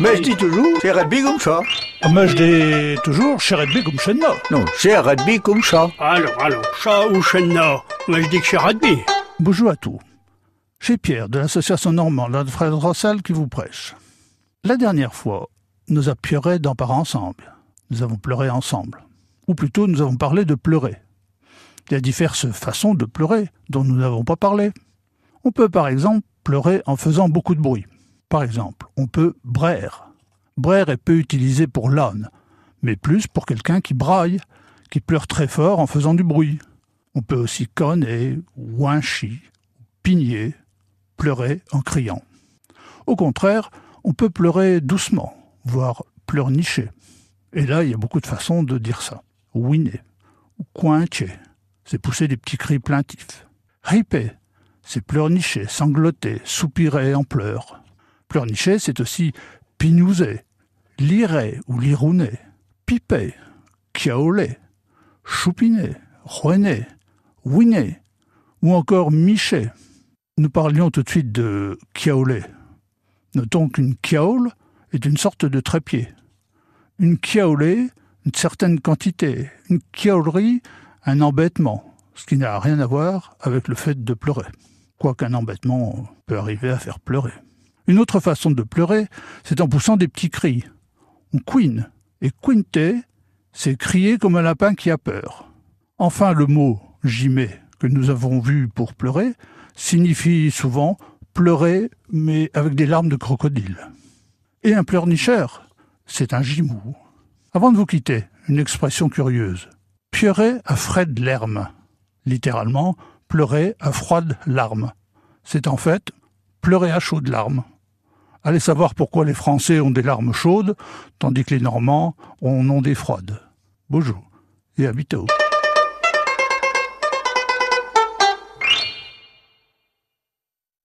Mais je dis toujours, c'est rugby comme ça. Mais je dis toujours, chez rugby comme chez nous. Non, c'est rugby comme ça. Alors, alors, chat ou chenna Moi, je dis que c'est rugby. Bonjour à tous. Chez Pierre de l'association normande de Fred Rossal qui vous prêche. La dernière fois, nous avons pleuré d'en parler ensemble. Nous avons pleuré ensemble. Ou plutôt, nous avons parlé de pleurer. Il y a diverses façons de pleurer dont nous n'avons pas parlé. On peut par exemple pleurer en faisant beaucoup de bruit. Par exemple, on peut braire. Braire est peu utilisé pour l'âne, mais plus pour quelqu'un qui braille, qui pleure très fort en faisant du bruit. On peut aussi conner, winchi, pigner, pleurer en criant. Au contraire, on peut pleurer doucement, voire pleurnicher. Et là, il y a beaucoup de façons de dire ça. Winner ou coincher, c'est pousser des petits cris plaintifs. Riper, c'est pleurnicher, sangloter, soupirer en pleurs. Pleurnicher, c'est aussi pinouser, lirer ou lirouner, piper, kiaoler, choupiner, rouener, winner ou encore micher. Nous parlions tout de suite de kiaoler. Notons qu'une kiaole est une sorte de trépied. Une kiaolée, une certaine quantité. Une kiaolerie, un embêtement, ce qui n'a rien à voir avec le fait de pleurer. Quoiqu'un embêtement peut arriver à faire pleurer. Une autre façon de pleurer, c'est en poussant des petits cris. On queen. Et quinte, c'est crier comme un lapin qui a peur. Enfin, le mot gimet que nous avons vu pour pleurer signifie souvent pleurer, mais avec des larmes de crocodile. Et un pleurnicheur, c'est un gimou. Avant de vous quitter, une expression curieuse. Pleurer à frais l'herme. Littéralement, pleurer à froide larmes. C'est en fait pleurer à chaudes larmes. Allez savoir pourquoi les Français ont des larmes chaudes, tandis que les Normands en ont des froides. Bonjour et à bientôt.